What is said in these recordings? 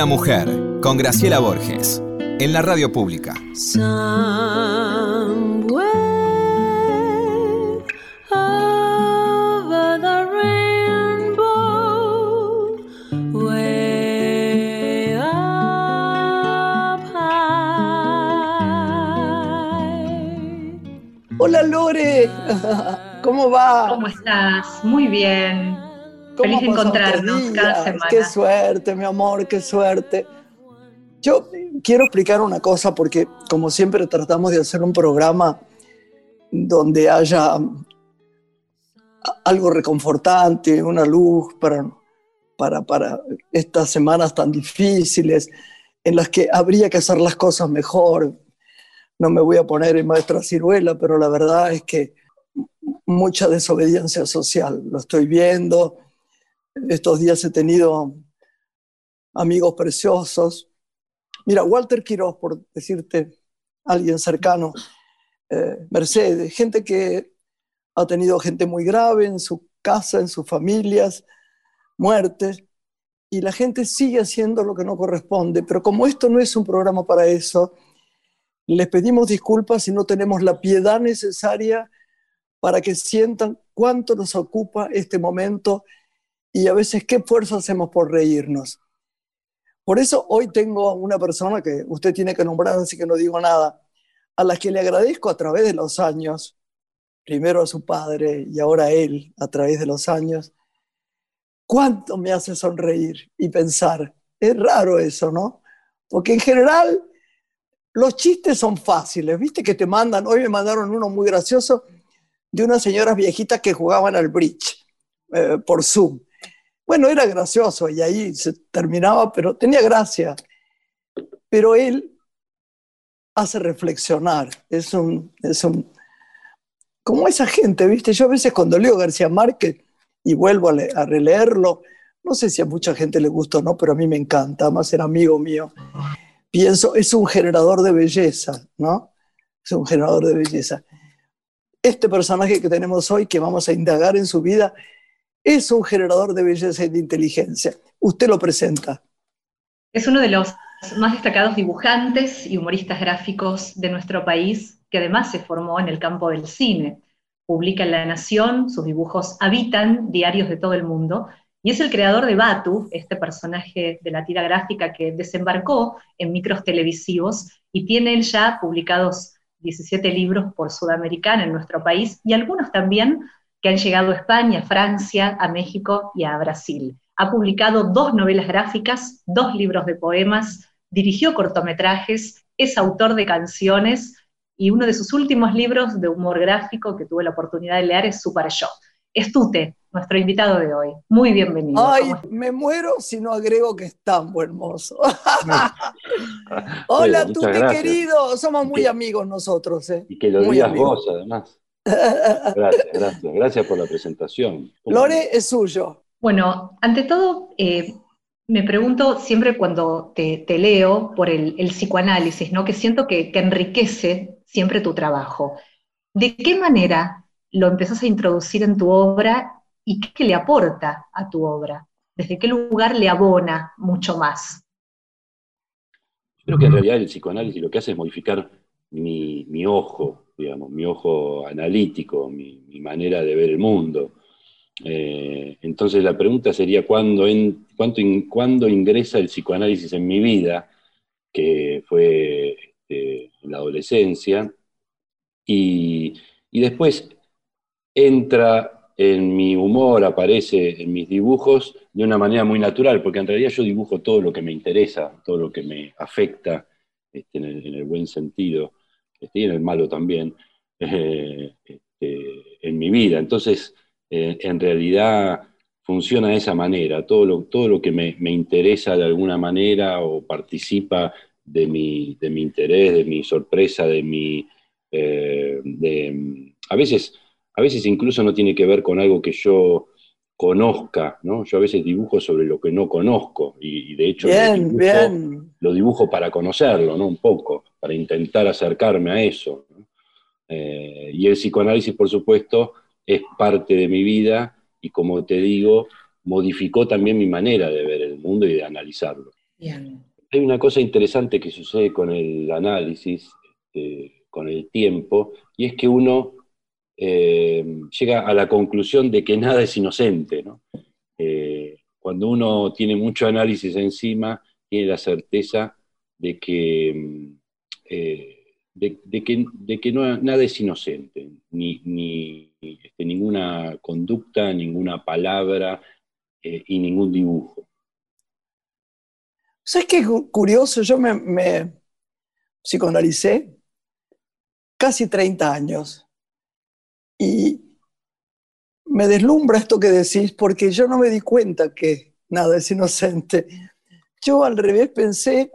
Una mujer, con Graciela Borges, en la radio pública. Hola Lore, ¿cómo va? ¿Cómo estás? Muy bien. Feliz encontrarnos cada semana. Qué suerte, mi amor, qué suerte. Yo quiero explicar una cosa porque como siempre tratamos de hacer un programa donde haya algo reconfortante, una luz para, para, para estas semanas tan difíciles en las que habría que hacer las cosas mejor. No me voy a poner en maestra ciruela, pero la verdad es que mucha desobediencia social, lo estoy viendo, estos días he tenido amigos preciosos. Mira, Walter Quiroz, por decirte alguien cercano, eh, Mercedes, gente que ha tenido gente muy grave en su casa, en sus familias, muertes, y la gente sigue haciendo lo que no corresponde. Pero como esto no es un programa para eso, les pedimos disculpas si no tenemos la piedad necesaria para que sientan cuánto nos ocupa este momento y a veces qué esfuerzo hacemos por reírnos. Por eso hoy tengo una persona que usted tiene que nombrar, así que no digo nada, a la que le agradezco a través de los años, primero a su padre y ahora a él a través de los años, cuánto me hace sonreír y pensar. Es raro eso, ¿no? Porque en general los chistes son fáciles, viste que te mandan, hoy me mandaron uno muy gracioso de unas señoras viejitas que jugaban al bridge eh, por Zoom. Bueno, era gracioso y ahí se terminaba, pero tenía gracia. Pero él hace reflexionar. Es un, es un, como esa gente, ¿viste? Yo a veces cuando leo García Márquez y vuelvo a, releerlo, no sé si a mucha gente le gusta o no, pero a mí me encanta, además era amigo mío. Pienso, es un generador de belleza, ¿no? Es un generador de belleza. Este personaje que tenemos hoy, que vamos a indagar en su vida, es un generador de belleza y de inteligencia. Usted lo presenta. Es uno de los más destacados dibujantes y humoristas gráficos de nuestro país, que además se formó en el campo del cine. Publica en La Nación, sus dibujos habitan diarios de todo el mundo, y es el creador de Batu, este personaje de la tira gráfica que desembarcó en micros televisivos y tiene ya publicados 17 libros por Sudamericana en nuestro país y algunos también que han llegado a España, a Francia, a México y a Brasil. Ha publicado dos novelas gráficas, dos libros de poemas, dirigió cortometrajes, es autor de canciones y uno de sus últimos libros de humor gráfico que tuve la oportunidad de leer es Super Show. Estute, nuestro invitado de hoy. Muy bienvenido. Ay, me muero si no agrego que es tan hermoso. Hola, Tute querido, somos muy amigos nosotros. ¿eh? Y que lo digas vos, además. Gracias, gracias. Gracias por la presentación. Lore es suyo. Bueno, ante todo, eh, me pregunto siempre cuando te, leo por el, psicoanálisis, ¿no? que siento que, enriquece siempre tu trabajo. ¿De qué manera lo empezás a introducir en tu obra y qué le aporta a tu obra? ¿Desde qué lugar le abona mucho más? Creo que en realidad el psicoanálisis lo que hace es modificar mi, mi ojo, digamos, mi ojo analítico, mi, manera de ver el mundo. Eh, entonces la pregunta sería, ¿cuándo, en, ¿cuándo ingresa el psicoanálisis en mi vida? Que fue este, la adolescencia. Y, y después entra en mi humor, aparece en mis dibujos de una manera muy natural, porque en realidad yo dibujo todo lo que me interesa, todo lo que me afecta este, en, el, buen sentido, este, y en el malo también, eh, este, en mi vida. Entonces, eh, en realidad funciona de esa manera, todo lo, todo lo que me, interesa de alguna manera o participa de mi, de mi interés, de mi sorpresa, de mi... Eh, a, veces, a veces incluso no tiene que ver con algo que yo conozca, ¿no? Yo a veces dibujo sobre lo que no conozco y, de hecho lo, dibujo, para conocerlo, ¿no? Un poco, para intentar acercarme a eso. Eh, y el psicoanálisis, por supuesto, es parte de mi vida y como te digo, modificó también mi manera de ver el mundo y de analizarlo. Hay una cosa interesante que sucede con el análisis, este, con el tiempo, y es que uno eh, llega a la conclusión de que nada es inocente. Eh, cuando uno tiene mucho análisis encima, tiene la certeza de que, eh, de, que, de que nada es inocente, ni, ni este, ninguna conducta, ninguna palabra y ningún dibujo. ¿Sabes qué curioso? Yo me, me psicoanalicé casi 30 años y me deslumbra esto que decís porque yo no me di cuenta que nada es inocente. Yo al revés pensé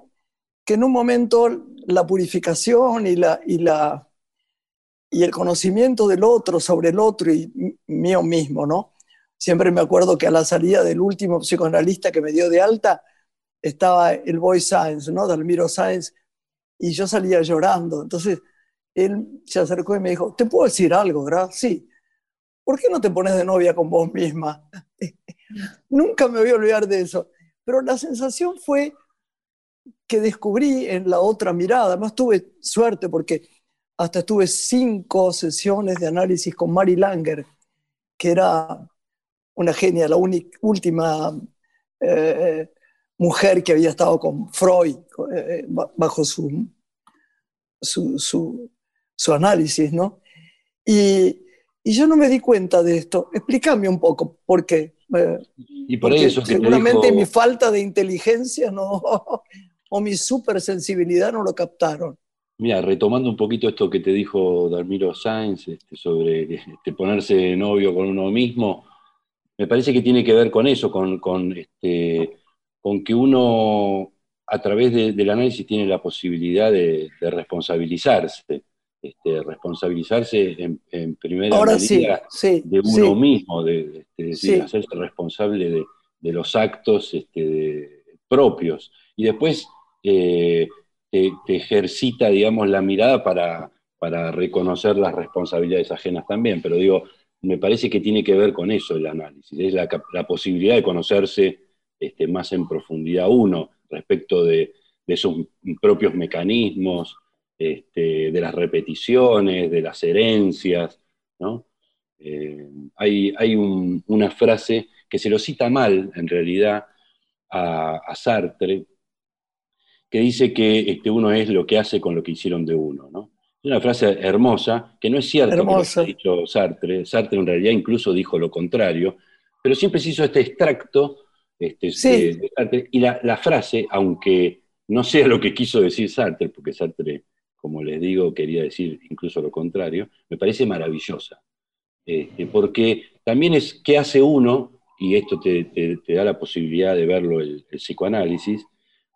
que en un momento la purificación y, la, y, la, y el conocimiento del otro sobre el otro y mío mismo, ¿no? Siempre me acuerdo que a la salida del último psicoanalista que me dio de alta estaba el boy Science, ¿no? Dalmiro Sáenz, y yo salía llorando. Entonces él se acercó y me dijo, ¿te puedo decir algo, verdad? Sí. ¿Por qué no te pones de novia con vos misma? Nunca me voy a olvidar de eso. Pero la sensación fue que descubrí en la otra mirada, además tuve suerte porque hasta estuve cinco sesiones de análisis con Mary Langer, que era una genia, la última eh, mujer que había estado con Freud eh, bajo su, su, su análisis, ¿no? Y, y, yo no me di cuenta de esto. Explícame un poco por qué. Eh, y por eso que seguramente mi falta de inteligencia no, o mi supersensibilidad no lo captaron. Mira, retomando un poquito esto que te dijo Dalmiro Sáenz este, sobre este, ponerse novio con uno mismo, me parece que tiene que ver con eso, con, con, este, con que uno a través del análisis tiene la posibilidad de, de responsabilizarse este, responsabilizarse en, primera medida de uno mismo, de, este, hacerse responsable de, los actos este, propios. Y después eh, te, ejercita, digamos, la mirada para, para reconocer las responsabilidades ajenas también. Pero digo, me parece que tiene que ver con eso el análisis, es la, posibilidad de conocerse este, más en profundidad uno respecto de, de sus propios mecanismos, este, de las repeticiones, de las herencias. ¿no? Eh, hay, una frase que se lo cita mal, en realidad, a, Sartre, que dice que este, uno es lo que hace con lo que hicieron de uno. ¿no? Es una frase hermosa, que no es cierto que lo ha dicho Sartre. Sartre en realidad incluso dijo lo contrario, pero siempre se hizo este extracto este, de, Sartre, y la, la, frase, aunque no sea lo que quiso decir Sartre, porque Sartre como les digo, quería decir incluso lo contrario, me parece maravillosa. Este, porque también es qué hace uno, y esto te, da la posibilidad de verlo el, psicoanálisis,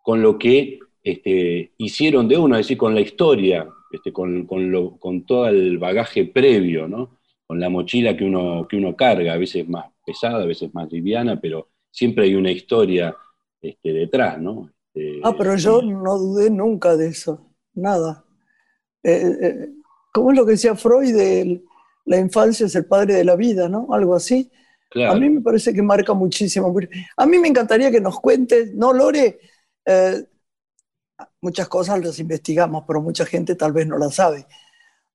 con lo que este, hicieron de uno, es decir, con la historia, este, con, con, todo el bagaje previo, ¿no? con la mochila que uno, que uno carga, a veces más pesada, a veces más liviana, pero siempre hay una historia detrás. ¿no? ah, pero yo no dudé nunca de eso, nada. Eh, eh, ¿cómo es lo que decía Freud? De la infancia es el padre de la vida, ¿no? Algo así. A mí me parece que marca muchísimo. A mí me encantaría que nos cuentes, ¿no, Lore? Eh, muchas cosas las investigamos, pero mucha gente tal vez no las sabe.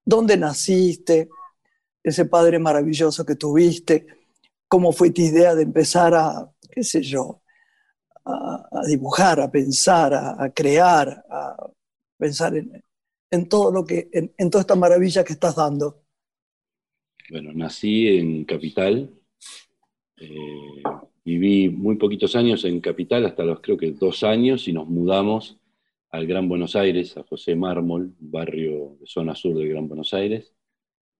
¿Dónde naciste? Ese padre maravilloso que tuviste. ¿Cómo fue tu idea de empezar a, qué sé yo, a, dibujar, a pensar, a crear, a pensar en, en todo lo que, en, toda esta maravilla que estás dando? Bueno, nací en Capital, eh, viví muy poquitos años en Capital, hasta los creo que dos años, y nos mudamos al Gran Buenos Aires, a José Mármol, barrio de zona sur del Gran Buenos Aires,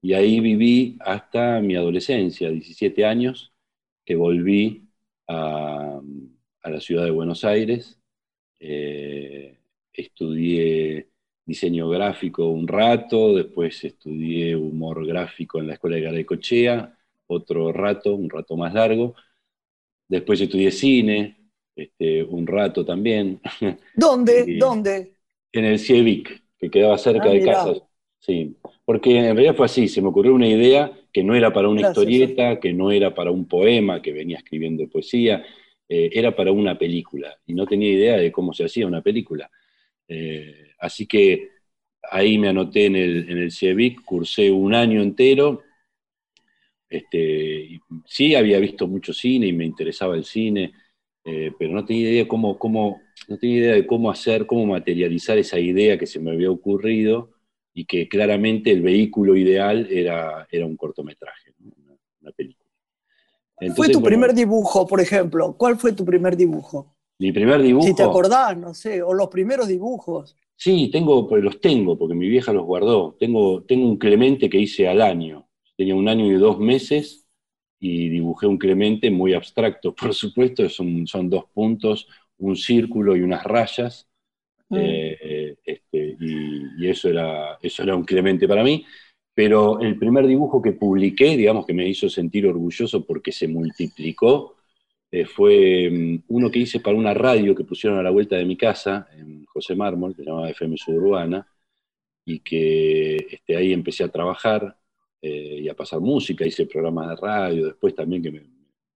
y ahí viví hasta mi adolescencia, 17 años, que volví a, la ciudad de Buenos Aires, eh, estudié diseño gráfico un rato, después estudié humor gráfico en la Escuela de Garacochea, otro rato, un rato más largo. Después estudié cine, este, un rato también. ¿Dónde? ¿Dónde? En el CIEVIC, que quedaba cerca ah, de casa. Sí, porque en realidad fue así, se me ocurrió una idea que no era para una historieta, que no era para un poema, que venía escribiendo poesía, eh, era para una película y no tenía idea de cómo se hacía una película. Así que ahí me anoté en el, en el CIEVIC, cursé un año entero. Este, sí, había visto mucho cine y me interesaba el cine, pero no tenía idea cómo, cómo, no tenía idea de cómo hacer, cómo materializar esa idea que se me había ocurrido y que claramente el vehículo ideal era, era un cortometraje, una, película. ¿Fue tu primer dibujo, por ejemplo? ¿Cuál fue tu primer dibujo? Mi primer dibujo. Si te acordás, no sé, o los primeros dibujos. Sí, tengo, pues los tengo, porque mi vieja los guardó. Tengo, tengo un Clemente que hice al año. Tenía un año y dos meses y dibujé un Clemente muy abstracto, por supuesto, son, son dos puntos, un círculo y unas rayas, mm. eh, este, y, eso, era, eso era un Clemente para mí. Pero el primer dibujo que publiqué, digamos que me hizo sentir orgulloso porque se multiplicó, eh, fue mm, uno que hice para una radio que pusieron a la vuelta de mi casa, en José Mármol, que se llamaba FM Suburbana, y que este, ahí empecé a trabajar eh, y a pasar música, hice programas de radio, después también que me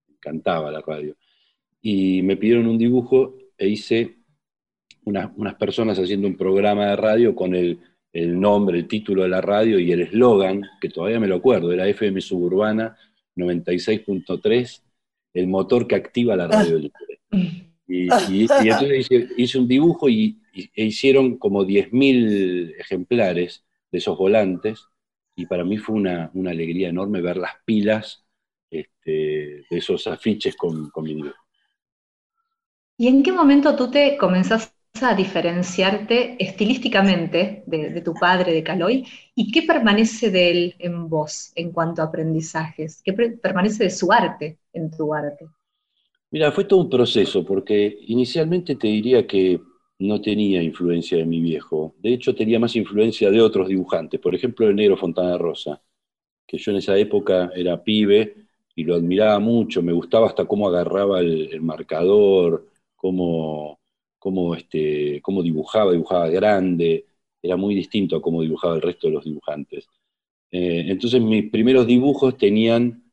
encantaba la radio. Y me pidieron un dibujo e hice unas personas haciendo un programa de radio con el, nombre, el título de la radio y el eslogan, que todavía me lo acuerdo, era FM Suburbana 96.3, el motor que activa la radio Y, entonces hice, un dibujo y, e hicieron como 10.000 ejemplares de esos volantes, y para mí fue una, alegría enorme ver las pilas este, de esos afiches con, con mi dibujo. ¿Y en qué momento tú te comenzás a diferenciarte estilísticamente de, tu padre, de Caloy? ¿Y qué permanece de él en vos en cuanto a aprendizajes? ¿Qué permanece de su arte en tu arte? Mira, fue todo un proceso, porque inicialmente te diría que no tenía influencia de mi viejo. De hecho, tenía más influencia de otros dibujantes. Por ejemplo, el negro Fontana Rosa, que yo en esa época era pibe y lo admiraba mucho. Me gustaba hasta cómo agarraba el marcador, cómo, cómo, este, cómo dibujaba, dibujaba grande, era muy distinto a cómo dibujaba el resto de los dibujantes. Eh, entonces mis primeros dibujos tenían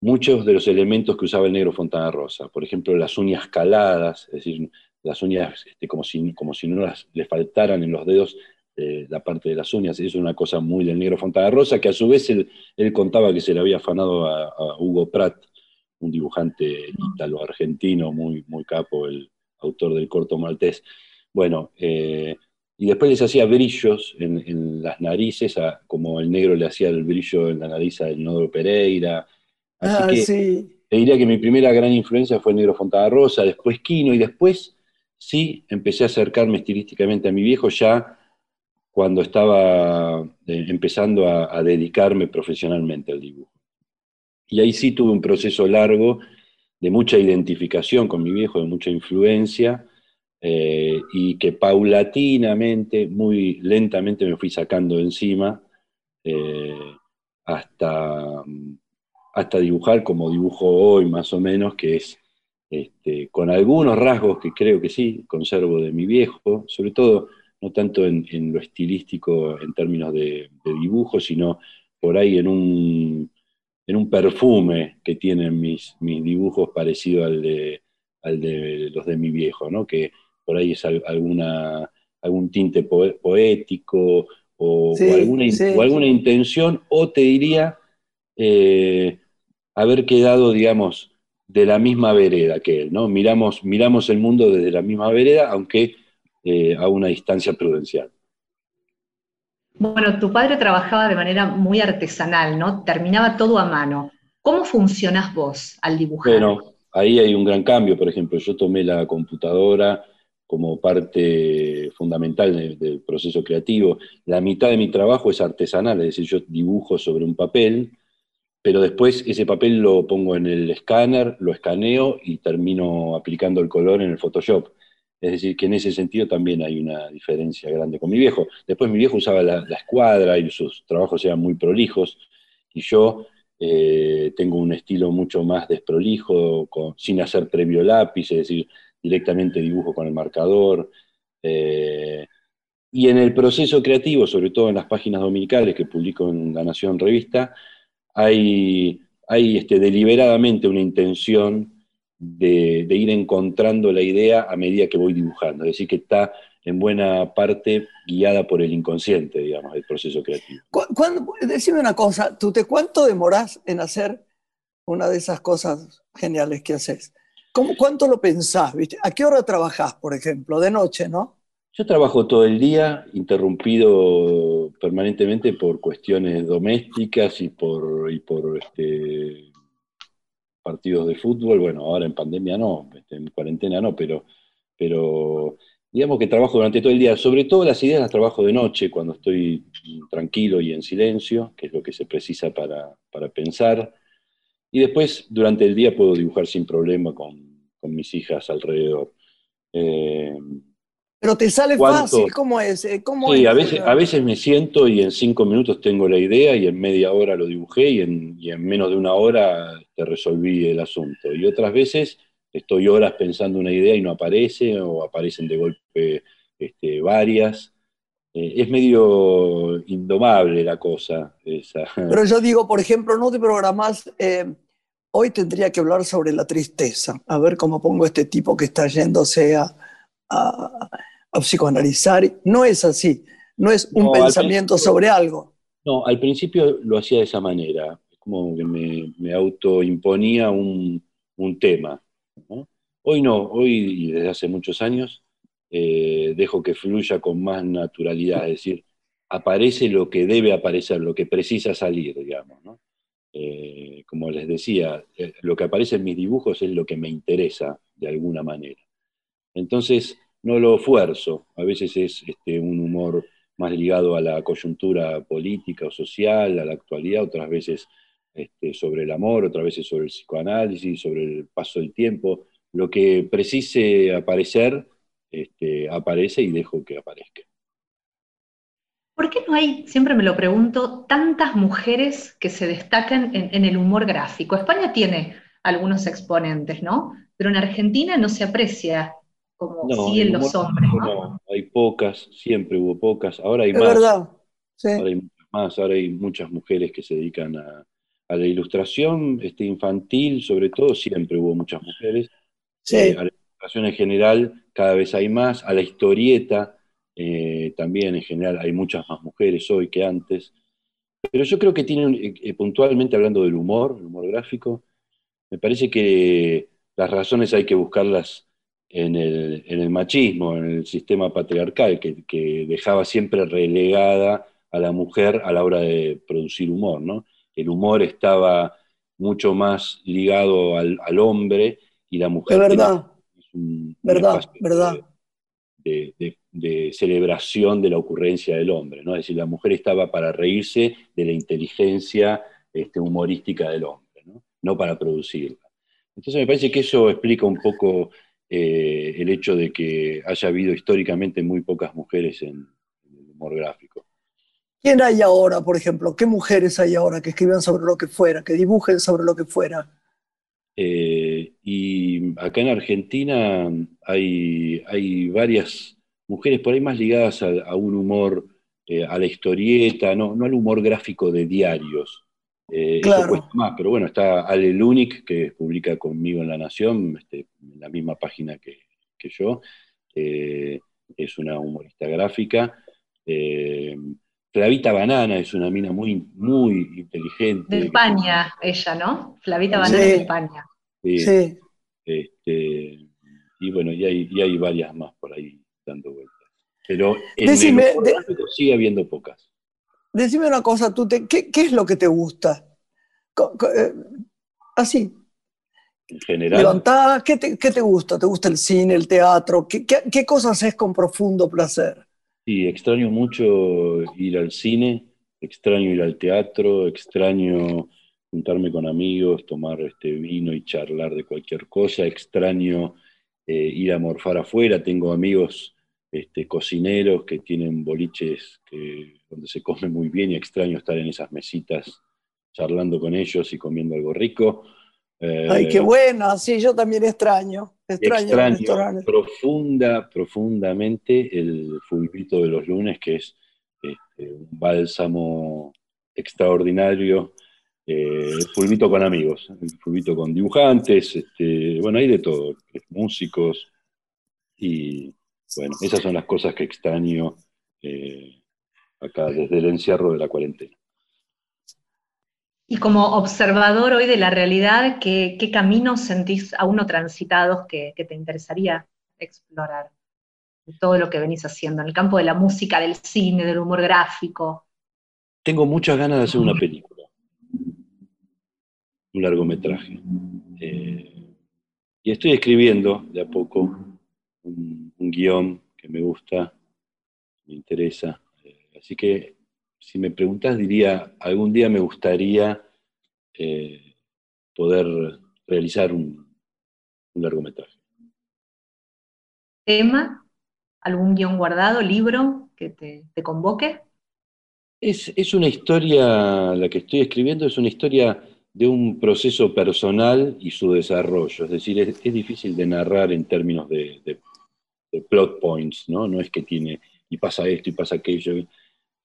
muchos de los elementos que usaba el negro Fontana Rosa, por ejemplo las uñas caladas, es decir, las uñas este, como, si, como si no las, le faltaran en los dedos eh, la parte de las uñas, es una cosa muy del negro Fontana Rosa, que a su vez él, contaba que se le había afanado a Hugo Pratt un dibujante italo-argentino muy, muy capo, el autor del corto maltés. Bueno, eh, y después les hacía brillos en, las narices, como el negro le hacía el brillo en la nariz del Nodo Pereira. Así ah, que sí. te diría que mi primera gran influencia fue el negro Fontana Rosa, después Quino, y después sí empecé a acercarme estilísticamente a mi viejo ya cuando estaba eh, empezando a dedicarme profesionalmente al dibujo. Y ahí sí tuve un proceso largo de mucha identificación con mi viejo, de mucha influencia, eh, y que paulatinamente, muy lentamente me fui sacando encima, eh, hasta, hasta dibujar como dibujo hoy más o menos, que es este, con algunos rasgos que creo que sí, conservo de mi viejo, sobre todo no tanto en, lo estilístico en términos de dibujo, sino por ahí en un en un perfume que tienen mis, mis dibujos parecido al de, al de los de mi viejo, ¿no? que por ahí es alguna, algún tinte poético o, alguna, alguna, intención, o te diría eh, haber quedado, digamos, de la misma vereda que él, ¿no? Miramos, miramos el mundo desde la misma vereda, aunque eh, a una distancia prudencial. Bueno, tu padre trabajaba de manera muy artesanal, ¿no? Terminaba todo a mano. ¿Cómo funcionás vos al dibujar? Bueno, ahí hay un gran cambio, por ejemplo, yo tomé la computadora como parte fundamental del, proceso creativo. La mitad de mi trabajo es artesanal, es decir, yo dibujo sobre un papel, pero después ese papel lo pongo en el escáner, lo escaneo y termino aplicando el color en el Photoshop. Es decir, que en ese sentido también hay una diferencia grande con mi viejo. Después mi viejo usaba la, escuadra y sus trabajos eran muy prolijos, y yo eh, tengo un estilo mucho más desprolijo, sin hacer previo lápiz, es decir, directamente dibujo con el marcador. Eh, y en el proceso creativo, sobre todo en las páginas dominicales que publico en La Nación Revista, hay, hay este, deliberadamente una intención de, ir encontrando la idea a medida que voy dibujando. Es decir, que está en buena parte guiada por el inconsciente, digamos, el proceso creativo. Cuando, decime una cosa, ¿tú te cuánto demorás en hacer una de esas cosas geniales que haces? ¿Cómo, ¿Cuánto lo pensás? ¿viste? ¿A qué hora trabajás, por ejemplo? De noche, ¿no? Yo trabajo todo el día, interrumpido permanentemente por cuestiones domésticas y por, y por este, partidos de fútbol. Bueno, ahora en pandemia no, este, en cuarentena no, pero, pero digamos que trabajo durante todo el día. Sobre todo las ideas las trabajo de noche, cuando estoy tranquilo y en silencio, que es lo que se precisa para, pensar. Y después, durante el día, puedo dibujar sin problema con, mis hijas alrededor. Eh, pero te sale fácil, ¿cómo es? Eh, sí, A, veces, a veces me siento y en cinco minutos tengo la idea y en media hora lo dibujé y en, menos de una hora te resolví el asunto. Y otras veces estoy horas pensando una idea y no aparece o aparecen de golpe este, varias. Eh, es medio indomable la cosa. Esa. Pero yo digo, por ejemplo, no te programás, eh, hoy tendría que hablar sobre la tristeza, a ver cómo pongo este tipo que está yéndose a a psicoanalizar. No es así, no es un pensamiento sobre algo. No, al principio lo hacía de esa manera, como que me, autoimponía un, un tema. Hoy no, hoy y desde hace muchos años eh, dejo que fluya con más naturalidad, es decir, aparece lo que debe aparecer, lo que precisa salir, digamos. Eh, como les decía, eh, lo que aparece en mis dibujos es lo que me interesa de alguna manera. Entonces, no lo fuerzo. A veces es este, un humor más ligado a la coyuntura política o social, a la actualidad, otras veces este, sobre el amor, otras veces sobre el psicoanálisis, sobre el paso del tiempo. Lo que precise aparecer, este, aparece y dejo que aparezca. ¿Por qué no hay, siempre me lo pregunto, tantas mujeres que se destacan en, en el humor gráfico? España tiene algunos exponentes, ¿no? Pero en Argentina no se aprecia como no, en los hombres. ¿no? hay pocas, siempre hubo pocas, ahora hay más. Verdad. Ahora hay más, ahora hay muchas mujeres que se dedican a, la ilustración este, infantil, sobre todo, siempre hubo muchas mujeres. Sí. Eh, a la ilustración en general cada vez hay más, a la historieta eh, también en general hay muchas más mujeres hoy que antes. Pero yo creo que tienen, eh, puntualmente hablando del humor, el humor gráfico, me parece que las razones hay que buscarlas en el, machismo, en el sistema patriarcal, que, dejaba siempre relegada a la mujer a la hora de producir humor. ¿no? El humor estaba mucho más ligado al, hombre y la mujer... Es verdad, verdad, verdad. De, celebración de la ocurrencia del hombre. ¿no? Es decir, la mujer estaba para reírse de la inteligencia este, humorística del hombre, ¿no? no para producirla. Entonces me parece que eso explica un poco eh, el hecho de que haya habido históricamente muy pocas mujeres en, el humor gráfico. ¿Quién hay ahora, por ejemplo? ¿Qué mujeres hay ahora que escriban sobre lo que fuera, que dibujen sobre lo que fuera? Eh, y acá en Argentina hay, hay varias mujeres por ahí más ligadas a, un humor, eh, a la historieta, no, no al humor gráfico de diarios, eh, claro. cuesta más, pero bueno, está Ale Lunik, que publica conmigo en La Nación, este, en la misma página que, yo. Eh, es una humorista gráfica. Flavita Banana es una mina muy, muy inteligente. De España, ella, ¿no? Flavita Banana de España. Sí. Este, y bueno, y hay, hay varias más por ahí dando vueltas. Pero en Decime, sigue habiendo pocas. Decime una cosa, tú ¿qué, es lo que te gusta? Eh, así. En general. ¿qué te, gusta? ¿Te gusta el cine, el teatro? ¿Qué, qué, cosas es con profundo placer? Sí, extraño mucho ir al cine, extraño ir al teatro, extraño juntarme con amigos, tomar este vino y charlar de cualquier cosa, extraño eh, ir a morfar afuera, tengo amigos este, cocineros que tienen boliches donde se come muy bien y extraño estar en esas mesitas charlando con ellos y comiendo algo rico. Ay, qué eh, bueno, sí, yo también extraño. Extraño, extraño profunda, profundamente el fulbito de los lunes, que es este, un bálsamo extraordinario eh, fulbito con amigos, fulbito con dibujantes, este, bueno, hay de todo, músicos, y bueno, esas son las cosas que extraño eh, acá desde el encierro de la cuarentena. Y como observador hoy de la realidad, ¿qué, caminos sentís aún no transitados que, te interesaría explorar? Todo lo que venís haciendo en el campo de la música, del cine, del humor gráfico. Tengo muchas ganas de hacer una película, un largometraje. Eh, y estoy escribiendo de a poco un, guion que me gusta, me interesa. Eh, así que si me preguntas, diría, algún día me gustaría eh, poder realizar un, largometraje. ¿Tema? ¿Algún guion guardado, libro que te, convoque? Es, una historia, la que estoy escribiendo es una historia de un proceso personal y su desarrollo. Es decir, es, difícil de narrar en términos de, de, plot points, ¿no? No es que tiene, y pasa esto y pasa aquello.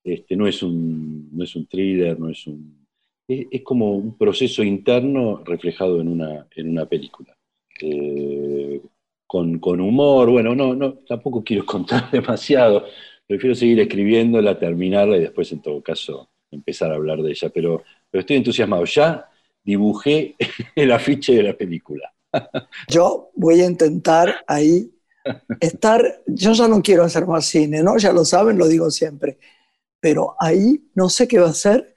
Este, no, es un, no es un thriller, no es un... Es, como un proceso interno reflejado en una, en una película. Eh, con, humor, bueno, no, no, tampoco quiero contar demasiado, prefiero seguir escribiéndola, terminarla y después en todo caso empezar a hablar de ella, pero, pero estoy entusiasmado, ya dibujé el afiche de la película. Yo voy a intentar ahí estar, yo ya no quiero hacer más cine, ¿no? Ya lo saben, lo digo siempre pero ahí no sé qué va a ser.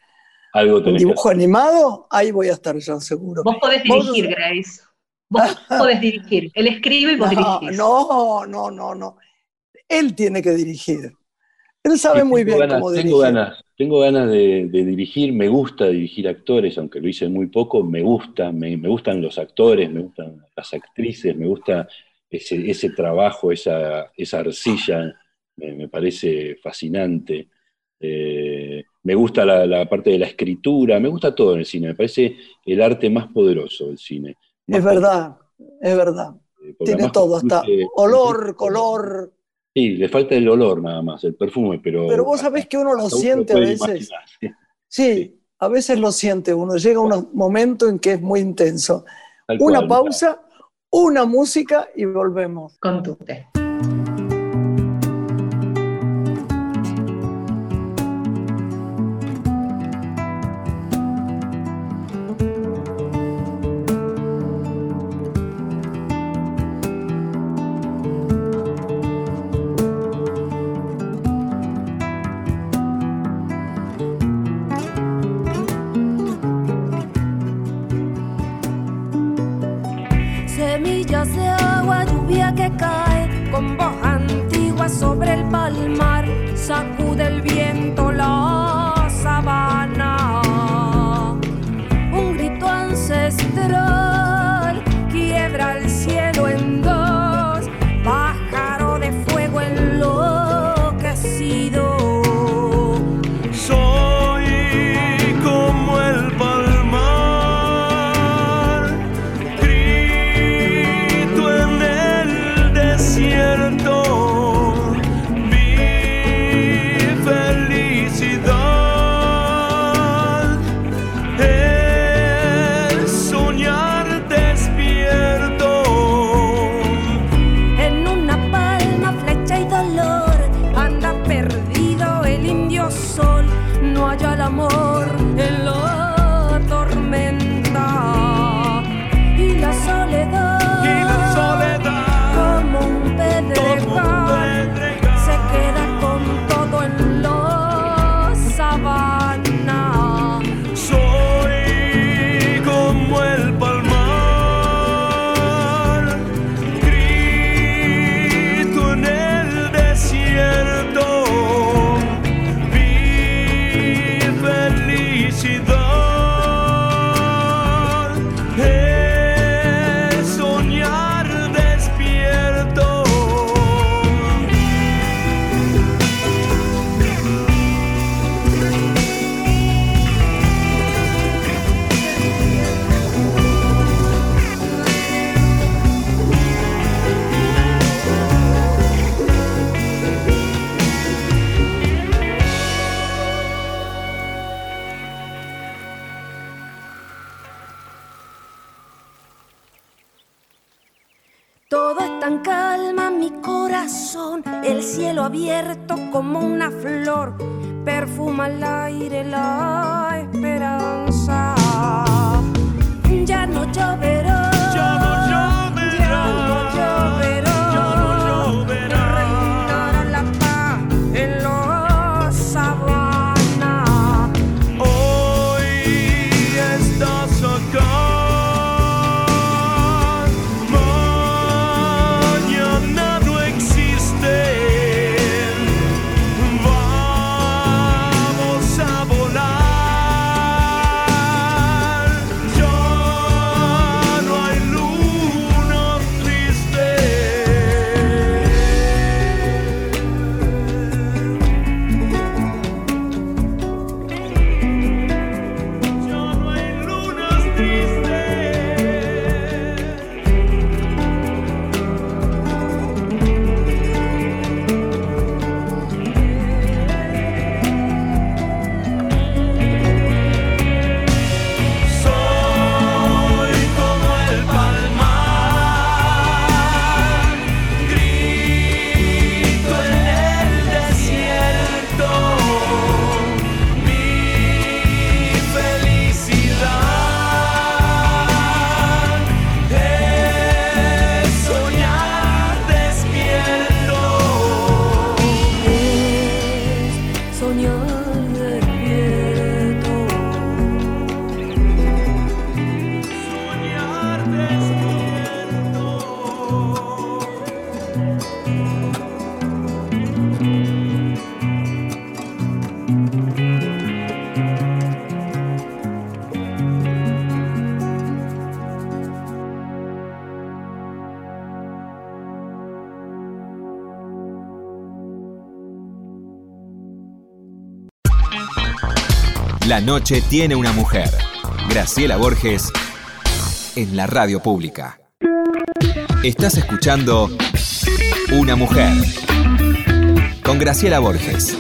Algo un dibujo animado, ahí voy a estar yo seguro. Vos podés dirigir, Grace. Vos podés dirigir. Él escribe y vos no, No, no, no, no. Él tiene que dirigir. Él sabe muy bien cómo dirigir. Tengo ganas, tengo ganas de, dirigir, me gusta dirigir actores, aunque lo hice muy poco, me gusta, me, gustan los actores, me gustan las actrices, me gusta ese, trabajo, esa, esa arcilla, me parece fascinante. Eh, me gusta la, parte de la escritura, me gusta todo en el cine, me parece el arte más poderoso del cine. es verdad, es verdad. Eh, Tiene todo, hasta olor, color. Sí, le falta el olor nada más, el perfume, pero... Pero vos sabés que uno lo siente a veces. Sí, a veces lo siente uno, llega un momento en que es muy intenso. una pausa, una música y volvemos. Con tu té. Perfuma el aire la esperanza. La noche tiene una mujer. Graciela Borges en la radio pública. Estás escuchando Una mujer con Graciela Borges.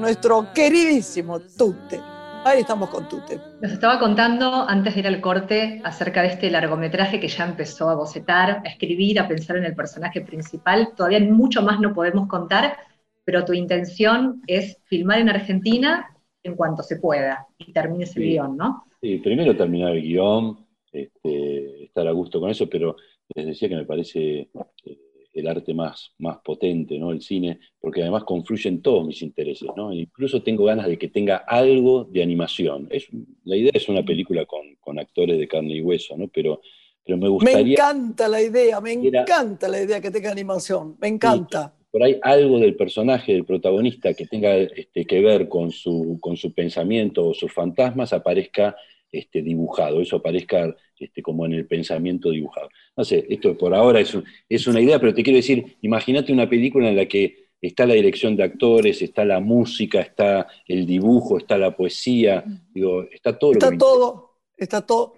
Con nuestro queridísimo Tute. Ahí estamos con Tute. Nos estaba contando antes de ir al corte acerca de este largometraje que ya empezó a bocetar, a escribir, a pensar en el personaje principal. Todavía mucho más no podemos contar, pero tu intención es filmar en Argentina en cuanto se pueda y termines el Sí. guion, ¿no? Sí, primero terminar el guion, este, estar a gusto con eso, pero les decía que me parece eh, el arte más, más potente, ¿no? El cine, porque además confluyen todos mis intereses, ¿no? Incluso tengo ganas de que tenga algo de animación. Es, la idea es una película con, con actores de carne y hueso, ¿no? Pero, pero me Me gustaría encanta la idea, me Era- encanta la idea que tenga animación, me encanta. por ahí algo del personaje, del protagonista, que tenga este, que ver con su, con su pensamiento o sus fantasmas, aparezca este, dibujado, eso aparezca este, como en el pensamiento dibujado. No sé, esto por ahora es, un- es una idea, pero te quiero decir, imagínate una película en la que está la dirección de actores, está la música, está el dibujo, está la poesía, digo, está todo lo que Está todo, está todo.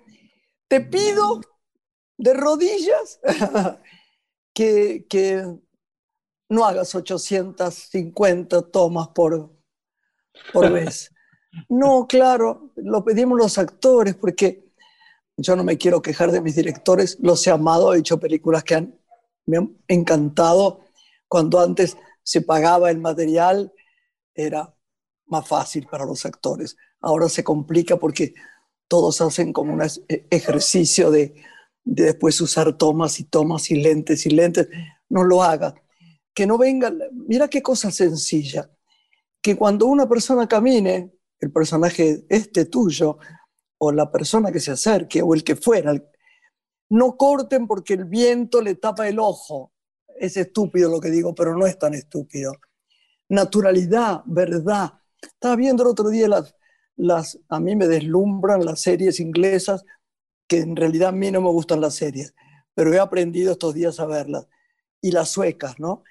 Te pido de rodillas que, que no hagas 850 tomas por, por vez. No, claro, lo pedimos los actores porque yo no me quiero quejar de mis directores, los he amado, he hecho películas que han, me han encantado. Cuando antes se pagaba el material, era más fácil para los actores. Ahora se complica porque todos hacen como un e- ejercicio de, de después usar tomas y tomas y lentes y lentes. No lo haga. Que no venga, mira qué cosa sencilla. Que cuando una persona camine, el personaje este tuyo, o la persona que se acerque, o el que fuera, no corten porque el viento le tapa el ojo. Es estúpido lo que digo, pero no es tan estúpido. Naturalidad, verdad. Estaba viendo el otro día las, las, a mí me deslumbran las series inglesas, que en realidad a mí no me gustan las series, pero he aprendido estos días a verlas. Y las suecas, ¿no?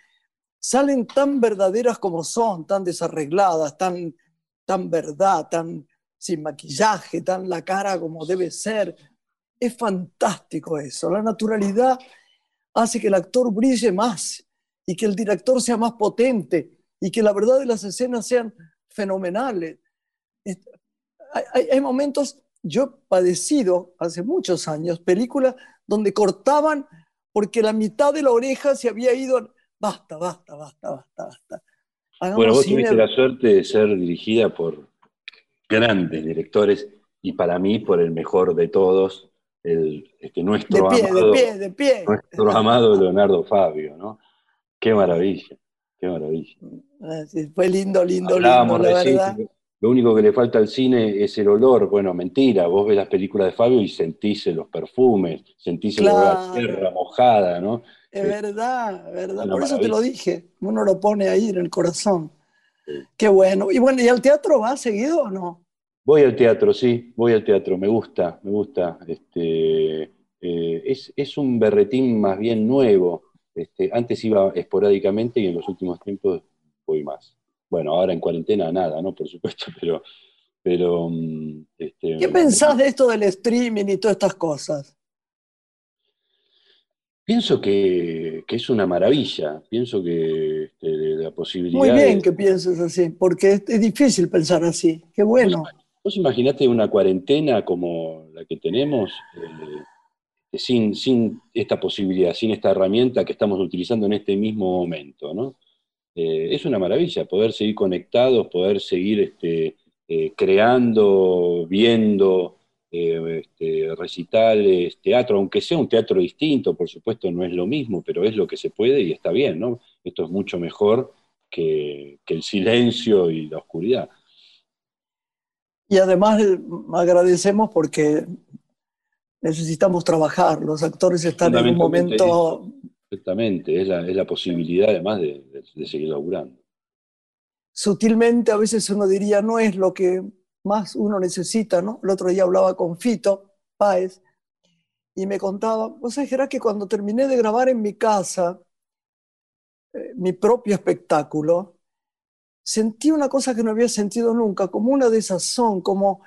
Salen tan verdaderas como son, tan desarregladas, tan, tan verdad, tan sin maquillaje, tan la cara como debe ser. Es fantástico eso. La naturalidad hace que el actor brille más y que el director sea más potente y que la verdad de las escenas sean fenomenales. Es- Hay, hay- momentos, yo he padecido hace muchos años películas donde cortaban porque la mitad de la oreja se había ido. Basta, basta, basta, basta, basta. Hagamos Bueno, vos cine- tuviste la suerte de ser dirigida por grandes directores y para mí por el mejor de todos, el, este, de nuestro, pie, amado, de pie, de pie. nuestro amado Leonardo Fabio, ¿no? Qué maravilla, qué maravilla. Fue lindo, lindo, Hablábamos lindo, la verdad. lo único que le falta al cine es el olor. Bueno, mentira, vos ves las películas de Fabio y sentís los perfumes, sentís el olor a Claro. tierra mojada, ¿no? Es verdad, verdad. Por eso te lo dije. Uno lo pone ahí en el corazón. Qué bueno. Y bueno, ¿y al teatro va seguido o no? Voy al teatro, sí, voy al teatro, me gusta, me gusta. Este, eh, es, es un berretín más bien nuevo. Este, antes iba esporádicamente y en los últimos tiempos voy más. Bueno, ahora en cuarentena nada, ¿no? Por supuesto, pero... pero mm, este, ¿Qué pensás de esto del streaming y todas estas cosas? Pienso que, que es una maravilla, pienso que este, la posibilidad... Muy bien que pienses así, porque es, es difícil pensar así. Qué bueno. Vos imaginate una cuarentena como la que tenemos, eh, sin, sin esta posibilidad, sin esta herramienta que estamos utilizando en este mismo momento, ¿no? Eh, es una maravilla poder seguir conectados, poder seguir este, eh, creando, viendo eh, este, recitales, teatro, aunque sea un teatro distinto, por supuesto no es lo mismo, pero es lo que se puede y está bien, ¿no? Esto es mucho mejor que, que el silencio y la oscuridad. Y además eh, agradecemos porque necesitamos trabajar. Los actores están en un momento Exactamente, es la, es la posibilidad además de, de- de seguir laburando. sutilmente a veces uno diría no es lo que más uno necesita, ¿no? El otro día hablaba con Fito Páez y me contaba, vos sabés, Gerard, que cuando terminé de grabar en mi casa eh, mi propio espectáculo, sentí una cosa que no había sentido nunca, como una desazón, como,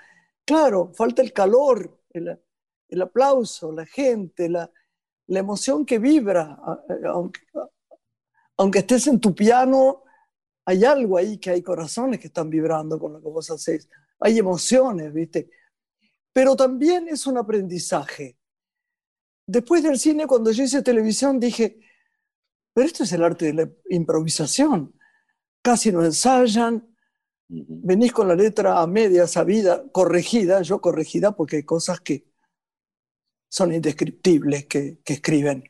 claro, falta el calor, el, el aplauso, la gente, la, la emoción que vibra, aunque estés en tu piano, hay algo ahí que hay corazones que están vibrando con lo que vos hacés. Hay emociones, ¿viste? Pero también es un aprendizaje. Después del cine, cuando yo hice televisión, dije, pero esto es el arte de la improvisación. Casi no ensayan, venís con la letra a media sabida, corregida, yo corregida porque hay cosas que son indescriptibles que, que escriben.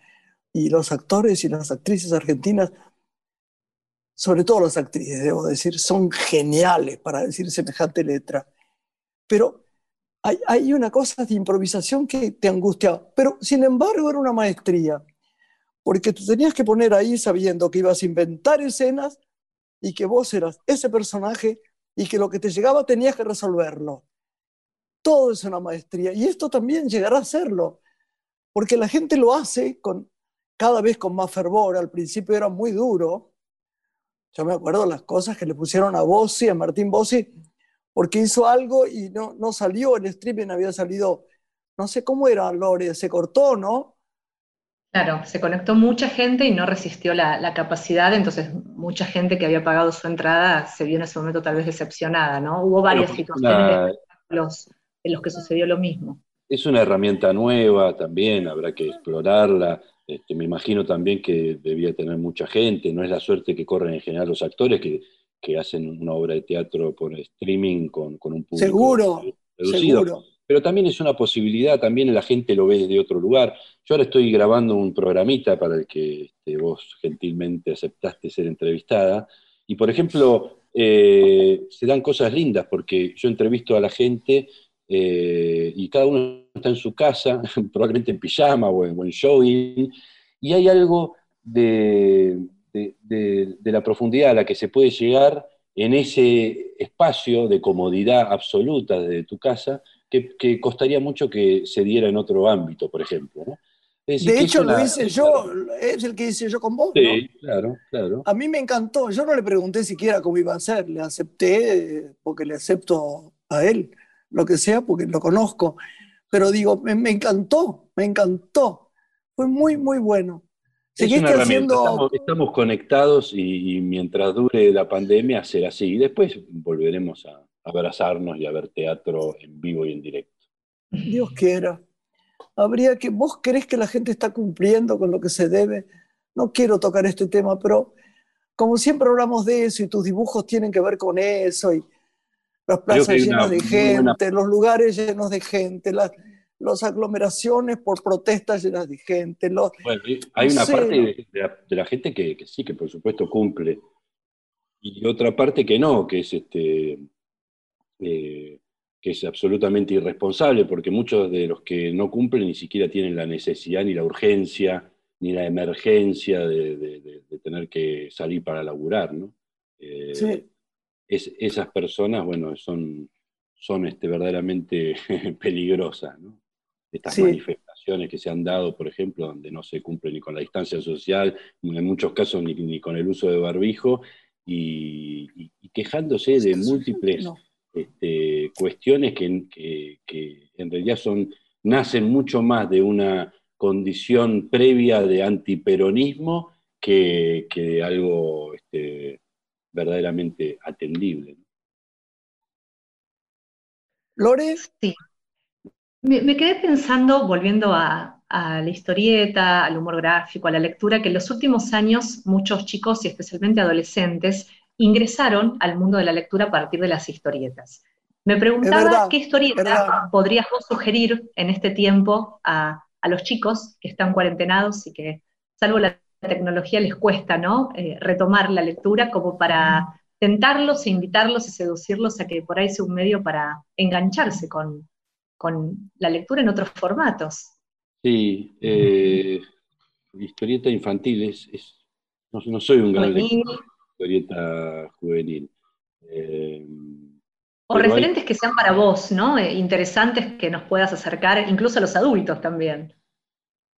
Y los actores y las actrices argentinas, sobre todo las actrices, debo decir, son geniales para decir semejante letra. Pero hay, hay una cosa de improvisación que te angustiaba. Pero sin embargo era una maestría, porque tú tenías que poner ahí sabiendo que ibas a inventar escenas y que vos eras ese personaje y que lo que te llegaba tenías que resolverlo. Todo es una maestría y esto también llegará a serlo, porque la gente lo hace con, cada vez con más fervor. Al principio era muy duro. Yo me acuerdo las cosas que le pusieron a Bossi, a Martín Bossi, porque hizo algo y no, no salió, el streaming había salido, no sé cómo era, Lore, se cortó, ¿no? Claro, se conectó mucha gente y no resistió la, la capacidad, entonces mucha gente que había pagado su entrada se vio en ese momento tal vez decepcionada, ¿no? Hubo varias Bueno, situaciones espectáculos en los que sucedió lo mismo. Es una herramienta nueva también, habrá que explorarla. Este, me imagino también que debía tener mucha gente, no es la suerte que corren en general los actores que, que hacen una obra de teatro por streaming con, con un público Seguro, reducido. Seguro. Pero también es una posibilidad, también la gente lo ve desde otro lugar. Yo ahora estoy grabando un programita para el que este, vos gentilmente aceptaste ser entrevistada. Y por ejemplo, eh, se dan cosas lindas porque yo entrevisto a la gente eh, y cada uno está en su casa, probablemente en pijama o en, o en jogging, y hay algo de, de- de- de la profundidad a la que se puede llegar en ese, espacio de comodidad absoluta desde tu casa que, que costaría mucho que se diera en otro ámbito, por ejemplo. ¿no? Decir, De hecho, una- lo hice yo, es el que hice yo con vos, ¿no? Sí, claro, claro. A mí me encantó. Yo no le pregunté siquiera cómo iba a ser. Le acepté eh, porque le acepto a él, lo que sea, porque lo conozco. Pero digo, me, me encantó, me encantó. Fue muy, muy bueno. Seguiste haciendo. Estamos, estamos conectados y, y mientras dure la pandemia será así. Y después volveremos a abrazarnos y a ver teatro en vivo y en directo. Dios quiera. Habría que. ¿Vos crees que la gente está cumpliendo con lo que se debe? No quiero tocar este tema, pero como siempre hablamos de eso y tus dibujos tienen que ver con eso y las plazas una llenas de gente, buena- los lugares llenos de gente, las, las aglomeraciones por protestas llenas de gente, los, Bueno, hay una parte de, de la, de la gente que, que sí, que por supuesto cumple, y otra parte que no, que es este eh, que es absolutamente irresponsable, porque muchos de los que no cumplen ni siquiera tienen la necesidad, ni la urgencia, ni la emergencia de, de- de- de tener que salir para laburar, ¿no? Eh, sí, es- esas personas, bueno, son, son este, verdaderamente peligrosas, ¿no? Estas Sí. manifestaciones que se han dado, por ejemplo, donde no se cumple ni con la distancia social, en muchos casos ni, ni con el uso de barbijo, y, y- y quejándose de múltiples no. este, cuestiones que, que- que en realidad son, nacen mucho más de una condición previa de antiperonismo que, que de algo este, verdaderamente atendible. Lore, Sí. Me, me quedé pensando, volviendo a, a la historieta, al humor gráfico, a la lectura, que en los últimos años muchos chicos y especialmente adolescentes ingresaron al mundo de la lectura a partir de las historietas. Me preguntaba verdad, qué historieta podrías vos sugerir en este tiempo a, a los chicos que están cuarentenados y que, salvo la tecnología, les cuesta ¿no? Eh, retomar la lectura como para tentarlos e invitarlos y seducirlos a que por ahí sea un medio para engancharse con, con la lectura en otros formatos. Sí, eh, historieta infantil, es, es- no, no soy un gran lector de historieta juvenil. Eh, o hay- referentes que sean para vos, ¿no? Eh, interesantes que nos puedas acercar, incluso a los adultos también.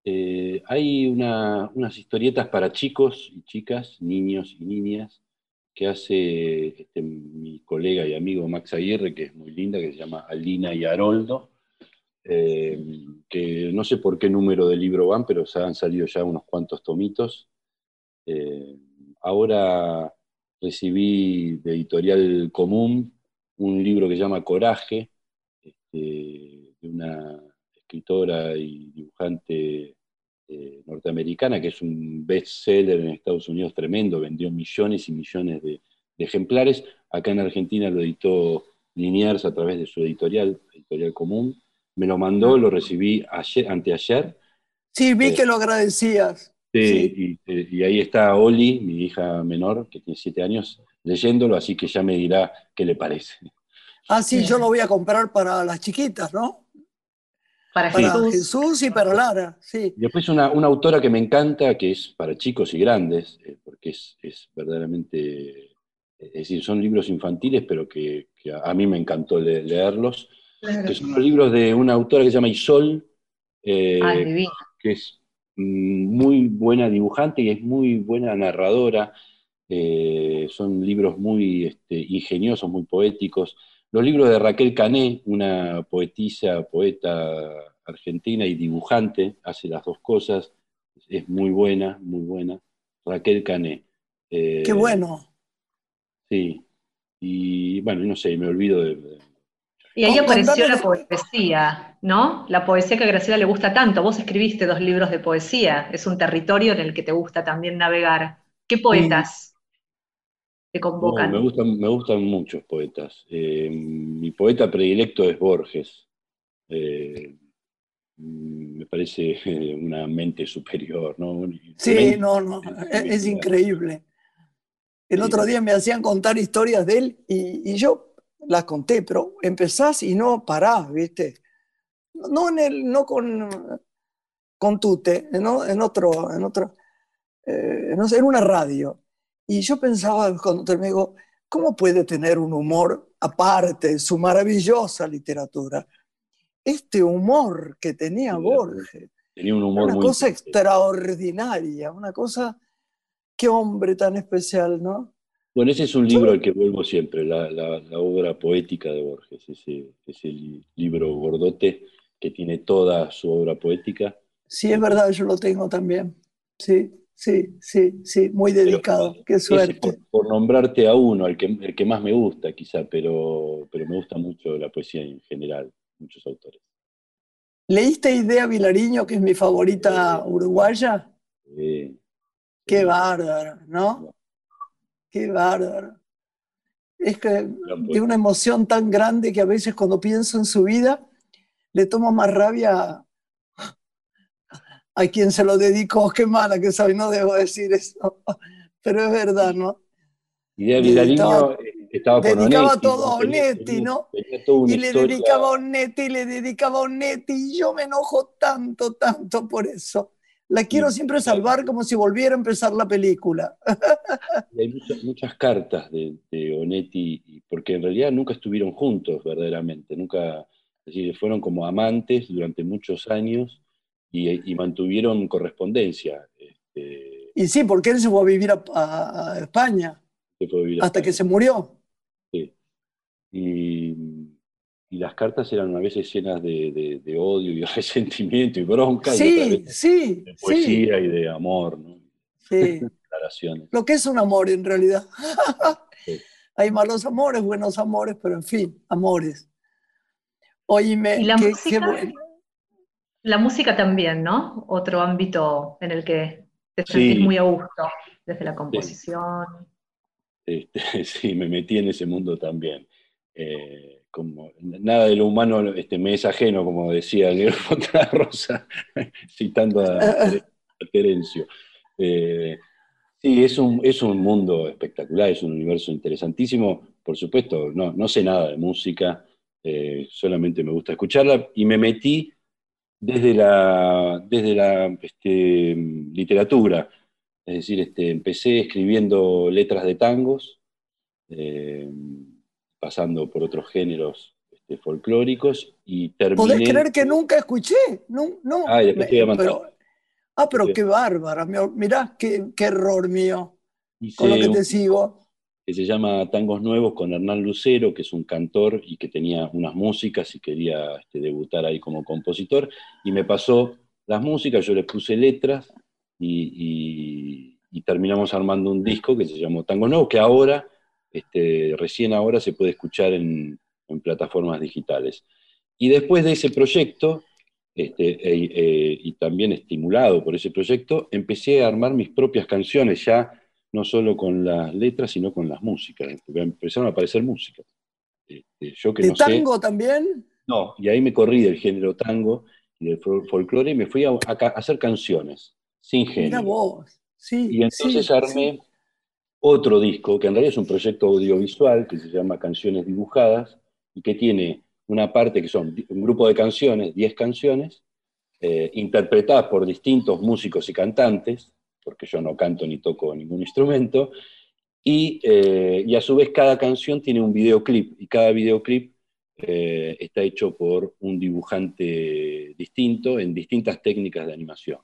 Eh, hay una- unas historietas para chicos y chicas, niños y niñas, que hace este, mi colega y amigo Max Aguirre, que es muy linda, que se llama Alina y Haroldo, eh, que no sé por qué número de libro van, pero se han salido ya unos cuantos tomitos. Eh, ahora recibí de Editorial Común un libro que se llama Coraje, este, de una escritora y dibujante eh, norteamericana, que es un bestseller en Estados Unidos tremendo, vendió millones y millones de, de ejemplares. Acá en Argentina lo editó Liniers a través de su editorial, Editorial Común. Me lo mandó, lo recibí ayer, anteayer. sí, vi Sí. que lo agradecías. Sí, Sí. Y, eh, y ahí está Oli, mi hija menor, que tiene siete años, leyéndolo, así que ya me dirá qué le parece. Ah, sí, yo lo voy a comprar para las chiquitas, ¿no? Para Jesús. Jesús y para Lara, sí. Después una, una autora que me encanta, que es para chicos y grandes, eh, porque es, es verdaderamente, es decir, son libros infantiles, pero que, que a, mí me encantó le- leerlos, que son los libros de una autora que se llama Isol, eh, Ay, divino. que es mm, muy buena dibujante y es muy buena narradora. Eh, son libros muy este, ingeniosos, muy poéticos. Los libros de Raquel Cané, una poetisa, poeta argentina y dibujante, hace las dos cosas, es muy buena, muy buena. Raquel Cané. Eh, Qué bueno. Sí. Y bueno, no sé, me olvido de... de- Y ahí apareció la poesía, ¿no? La poesía que a Graciela le gusta tanto. Vos escribiste dos libros de poesía. Es un territorio en el que te gusta también navegar. ¿Qué poetas te No, convocan? me, gustan, me gustan muchos poetas. Eh, mi poeta predilecto es Borges. Eh, me parece una mente superior, ¿no? Sí, no, no, es, es increíble. El Sí. otro día me hacían contar historias de él y, y yo las conté, pero empezás y no parás, ¿viste? No, en el, no con, con Tute, ¿no? en otro, en otro, eh, no sé, en una radio. Y yo pensaba cuando terminé, ¿cómo puede tener un humor aparte de su maravillosa literatura? Este humor que tenía Sí, Borges, Tenía un humor una muy cosa extraordinaria, una cosa, qué hombre tan especial, ¿no? Bueno, ese es un libro al que vuelvo siempre, la, la- la obra poética de Borges, ese, ese li- libro gordote que tiene toda su obra poética. Sí, es verdad, yo lo tengo también. Sí, sí, sí, sí, muy dedicado. Qué suerte. por, por nombrarte a uno, el que, el que más me gusta quizá, pero, pero me gusta mucho la poesía en general, muchos autores. ¿Leíste Idea Vilariño, que es mi favorita uruguaya? Eh, Qué bárbaro, ¿no? Qué bárbaro. Es que poeta. una emoción tan grande que a veces cuando pienso en su vida, le tomo más rabia a quien se lo dedicó. Qué mala que soy, no debo decir eso. Pero es verdad, ¿no? Y Vilariño estaba- eh, estaba con dedicaba Onetti, todo a Onetti, ¿no? tenía Y le historia- dedicaba a Onetti, y le dedicaba a Onetti, y yo me enojo tanto, tanto por eso. La quiero siempre salvar como si volviera a empezar la película. Y hay muchas, muchas cartas de, de Onetti, porque en realidad nunca estuvieron juntos verdaderamente, nunca, es decir, fueron como amantes durante muchos años y, y mantuvieron correspondencia. Este, Y sí, porque él se fue a vivir a, a- a España que fue vivir a hasta que se murió. Sí. Y, y las cartas eran a veces llenas de, de- de odio y resentimiento y bronca, y Sí, veces sí, de sí, poesía y de amor, ¿no? sí. declaraciones. Lo que es un amor en realidad. Sí. Hay malos amores, buenos amores, pero en fin, amores. Oíme, ¿Y la qué, música? qué bueno. La música también, ¿no? Otro ámbito en el que te Sí. sentís muy a gusto, desde la composición. Este, sí, me metí en ese mundo también. Eh, como, nada de lo humano este, me es ajeno, como decía Fontana Rosa, citando a, a Terencio. Eh, sí, es un, es un mundo espectacular, es un universo interesantísimo. Por supuesto, no, no sé nada de música, eh, solamente me gusta escucharla y me metí desde la, desde la este, literatura. Es decir, este, empecé escribiendo letras de tangos, eh, pasando por otros géneros este, folclóricos y terminé... ¿Podés creer que nunca escuché? No, no. Ah, y después te voy a mandar. pero, ah, pero Sí. qué bárbara. mi- Mirá qué, qué error mío hice con lo que un- te sigo. Que se llama Tangos Nuevos con Hernán Lucero, que es un cantor y que tenía unas músicas y quería este, debutar ahí como compositor. Y me pasó las músicas, yo le puse letras y, y- y terminamos armando un disco que se llamó Tangos Nuevos, que ahora, este, recién ahora se puede escuchar en, en plataformas digitales. Y después de ese proyecto, este, e- e- y también estimulado por ese proyecto, empecé a armar mis propias canciones ya no solo con las letras, sino con las músicas. porque Empezaron a aparecer músicas. Este, yo que ¿De no sé. tango también? No, y ahí me corrí del género tango y del fol- folclore y me fui a, a ca- a hacer canciones, sin Mira género. vos. Sí, Y entonces sí, armé sí. otro disco, que en realidad es un proyecto audiovisual que se llama Canciones Dibujadas y que tiene una parte que son un grupo de canciones, 10 canciones, eh, interpretadas por distintos músicos y cantantes, porque yo no canto ni toco ningún instrumento, y, eh, y a su vez cada canción tiene un videoclip, y cada videoclip eh, está hecho por un dibujante distinto en distintas técnicas de animación.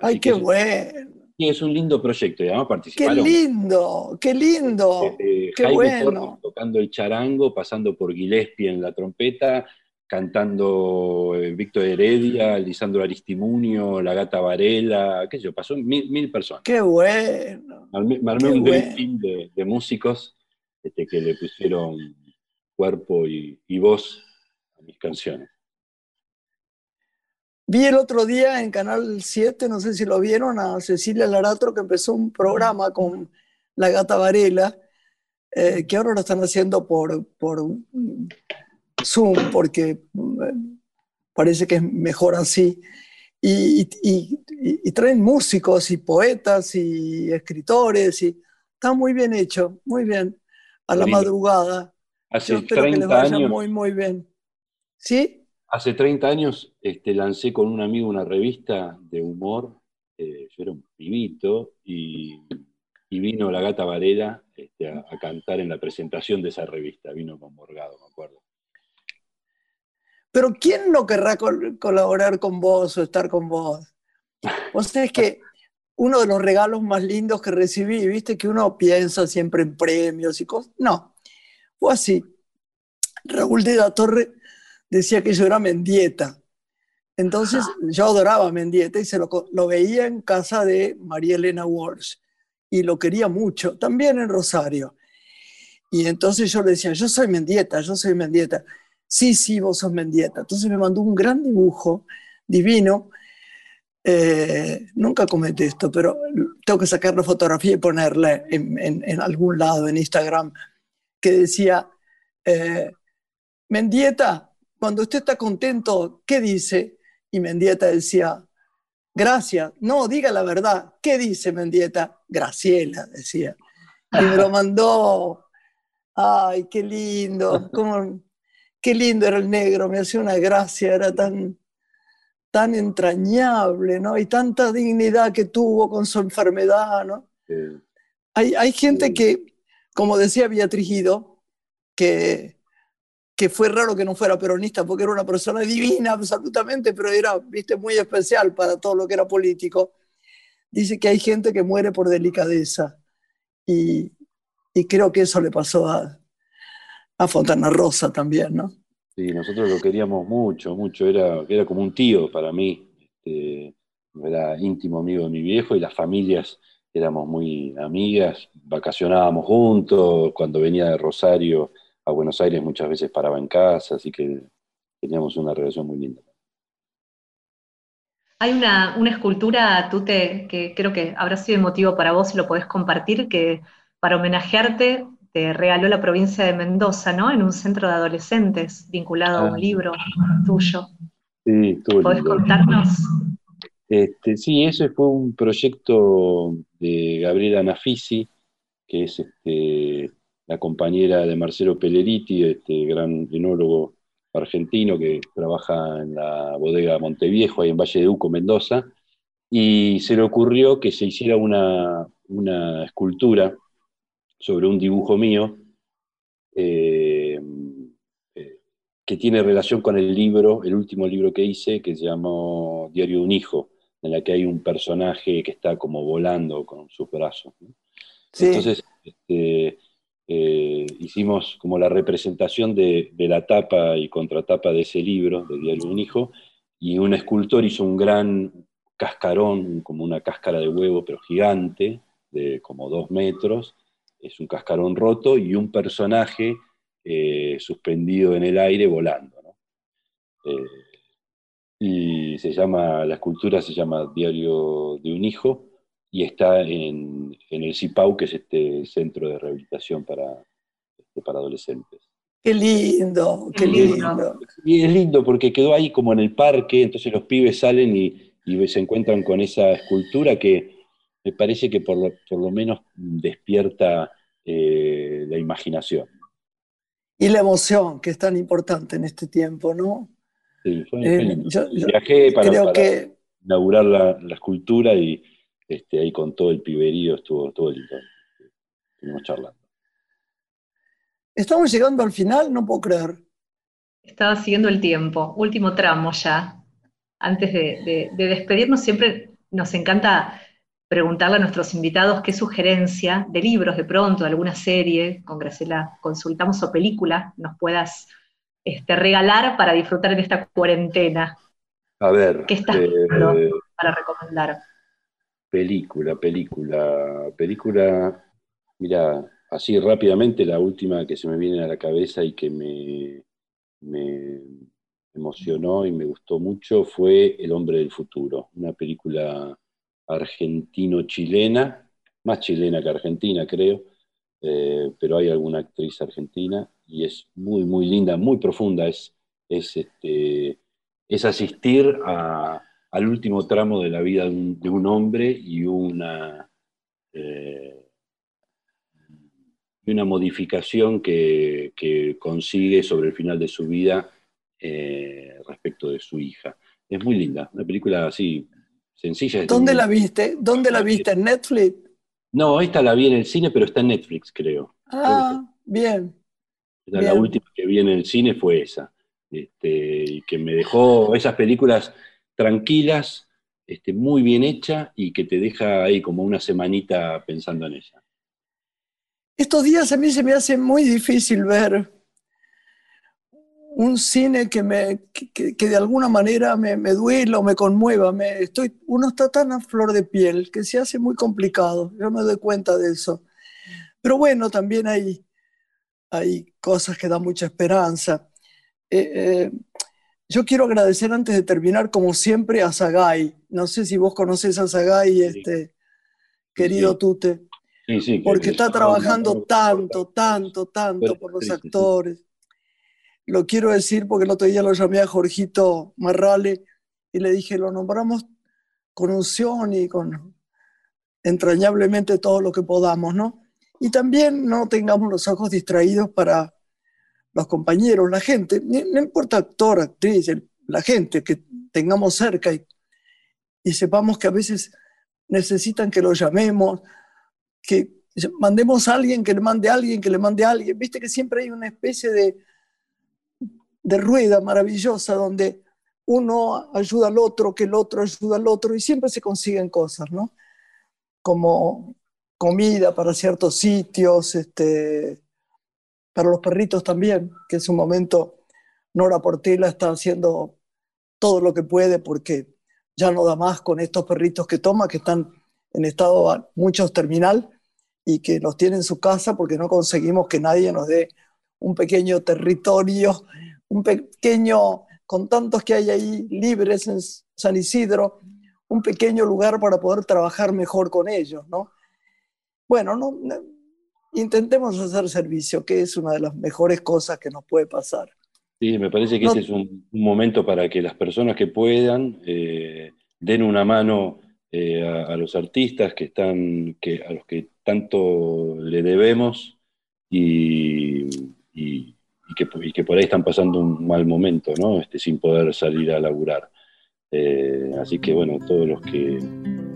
Ay, Así que qué es- bueno. y es un lindo proyecto, y además Qué participaron lindo, qué lindo. desde qué Jaime bueno. Torres tocando el charango, pasando por Gillespie en la trompeta, cantando eh, Víctor Heredia, Lisandro Aristimunio, La Gata Varela, qué sé yo, pasó mil, mil personas. Qué bueno. Armé, un dream bueno. team de, de músicos este, que le pusieron cuerpo y, y voz a mis canciones. Vi el otro día en Canal 7, no sé si lo vieron, a Cecilia Laratro que empezó un programa con la gata Varela, eh, que ahora lo están haciendo por, por Zoom, porque mm, parece que es mejor así. Y, y- y- y traen músicos y poetas y escritores, y está muy bien hecho, muy bien, a la Lindo. madrugada. Yo Hace espero que les 30 vaya años, muy, muy bien. ¿Sí? hace 30 años este, lancé con un amigo una revista de humor. eh, yo era un pibito y, y vino la gata Varela este, a, a cantar en la presentación de esa revista, vino con Morgado, me acuerdo. Pero ¿quién no querrá col- colaborar con vos o estar con vos? Vos sabés que uno de los regalos más lindos que recibí, viste que uno piensa siempre en premios y cosas. No, fue así. Raúl de la Torre decía que yo era Mendieta. Entonces yo adoraba a Mendieta y se lo, lo veía en casa de María Elena Walsh y lo quería mucho, también en Rosario. Y entonces yo le decía, yo soy Mendieta, yo soy Mendieta. Sí, sí, vos sos Mendieta. Entonces me mandó un gran dibujo divino. Eh, nunca comenté esto, pero tengo que sacar la fotografía y ponerla en, algún lado, en Instagram, que decía, eh, Mendieta, cuando usted está contento, ¿qué dice? Y Mendieta decía, gracias. No, diga la verdad. ¿Qué dice Mendieta? Graciela, decía. Y me lo mandó. Ay, qué lindo. cómo- qué lindo era el negro. Me hacía una gracia. Era tan, tan entrañable, ¿no? Y tanta dignidad que tuvo con su enfermedad, ¿no? Hay, hay gente Sí. que, como decía Beatriz Guido, que, que fue raro que no fuera peronista porque era una persona divina absolutamente, pero era, viste, muy especial para todo lo que era político. Dice que hay gente que muere por delicadeza. Y, y creo que eso le pasó a, a Fontana Rosa también, ¿no? Sí, nosotros lo queríamos mucho, mucho, era, era como un tío para mí, este, era íntimo amigo de mi viejo y las familias éramos muy amigas, vacacionábamos juntos, cuando venía de Rosario a Buenos Aires muchas veces paraba en casa, así que teníamos una relación muy linda. Hay una, una escultura, Tute, que creo que habrá sido emotivo para vos y lo podés compartir, que para homenajearte te regaló la provincia de Mendoza, ¿no? En un centro de adolescentes vinculado a un Ah. libro tuyo. Sí, ¿Podés contarnos? Este, sí, ese fue un proyecto de Gabriela Nafisi, que es este, la compañera de Marcelo Pelleriti, este gran enólogo argentino que trabaja en la bodega Monteviejo, ahí en Valle de Uco, Mendoza, y se le ocurrió que se hiciera una, una escultura sobre un dibujo mío eh, eh, que tiene relación con el libro, el último libro que hice, que se llamó Diario de un Hijo, en la que hay un personaje que está como volando con sus brazos. ¿no? Sí. Entonces, este, eh, hicimos como la representación de, de la tapa y contratapa de ese libro, de Diario de un Hijo, y un escultor hizo un gran cascarón, como una cáscara de huevo, pero gigante, de como dos metros, es un cascarón roto y un personaje eh, suspendido en el aire volando. ¿no? Eh, y se llama, la escultura se llama Diario de un Hijo y está en, en el CIPAU, que es este centro de rehabilitación para, este, para adolescentes. Qué lindo, qué lindo. lindo. Y es lindo porque quedó ahí como en el parque, entonces los pibes salen y, y se encuentran con esa escultura que me parece que por lo, por lo menos despierta eh, la imaginación. Y la emoción, que es tan importante en este tiempo, ¿no? Sí, fue- Eh, yo- yo Viajé para, Creo para que inaugurar la, la escultura y este, ahí con todo el piberío estuvo todo lindo. Estuvimos charlando. estamos llegando al final, no puedo creer. Estaba siguiendo el tiempo, último tramo ya. Antes de, de- de despedirnos, siempre nos encanta preguntarle a nuestros invitados qué sugerencia de libros de pronto, de alguna serie, con Graciela consultamos o película, nos puedas este, regalar para disfrutar en esta cuarentena. A ver, ¿Qué estás eh? Para recomendar. película, película, película, mira, así rápidamente la última que se me viene a la cabeza y que me, me emocionó y me gustó mucho fue El hombre del futuro, una película argentino-chilena, más chilena que argentina creo, eh, pero hay alguna actriz argentina y es muy, muy linda, muy profunda, es, es, este, es asistir al último tramo de la vida de un, hombre y una, eh, una modificación que, que consigue sobre el final de su vida eh, respecto de su hija. Es muy linda, una película así sencilla. es ¿Dónde la viste? ¿Dónde la viste? ¿En Netflix? No, esta la vi en el cine, pero está en Netflix, creo. Ah, bien. La Bien. última que vi en el cine fue esa. Este, y que me dejó esas películas tranquilas, este, muy bien hecha y que te deja ahí como una semanita pensando en ella. Estos días a mí se me hace muy difícil ver un cine que, me, que, de alguna manera me, me duela o me conmueva. Me, estoy, uno está tan a flor de piel que se hace muy complicado. Yo me doy cuenta de eso. Pero bueno, también hay, hay cosas que dan mucha esperanza. Eh, eh, yo quiero agradecer antes de terminar, como siempre, a Sagay. No sé si vos conoces a Sagay, Sí. este, querido Sí. Tute Sí, porque está trabajando tanto, tanto, tanto por los actores. Lo quiero decir porque el otro día lo llamé a Jorgito Marrale y le dije, lo nombramos con unción y con entrañablemente todo lo que podamos, ¿no? Y también no tengamos los ojos distraídos para los compañeros, la gente, no importa actor, actriz, la gente que tengamos cerca y, y sepamos que a veces necesitan que lo llamemos, que mandemos a alguien, que le mande a alguien, que le mande a alguien. Viste que siempre hay una especie de, de rueda maravillosa donde uno ayuda al otro, que el otro ayuda al otro y siempre se consiguen cosas, ¿no? Como comida para ciertos sitios, este, para los perritos también, que en su momento Nora Portela está haciendo todo lo que puede porque ya no da más con estos perritos que toma, que están en estado muchos terminal y que los tiene en su casa porque no conseguimos que nadie nos dé un pequeño territorio, un pequeño, con tantos que hay ahí libres en San Isidro, un pequeño lugar para poder trabajar mejor con ellos, ¿no? Bueno, no, intentemos hacer servicio, que es una de las mejores cosas que nos puede pasar. Sí, me parece que No- este es un, un momento para que las personas que puedan eh, den una mano eh, a, a los artistas que están, que, a los que tanto le debemos y, y- y que, y que por ahí están pasando un mal momento, ¿no? Este, sin poder salir a laburar. Eh, así que bueno, todos los que,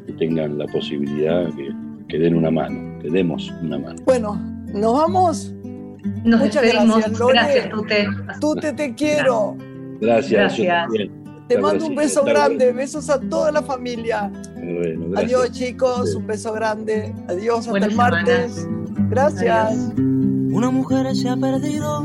que tengan la posibilidad, que, que den una mano, que demos una mano. Bueno, nos vamos. Nos Muchas despedimos. gracias, Lore. Gracias, Tute. Tú te, te quiero. Gracias. Gracias. Te mando un beso grande. Besos a toda la familia. Bueno, gracias. Adiós, chicos. Un beso grande. Adiós. Hasta Buena el martes. Gracias. Adiós. Una mujer se ha perdido.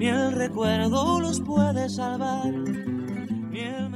ni el recuerdo los puede salvar, el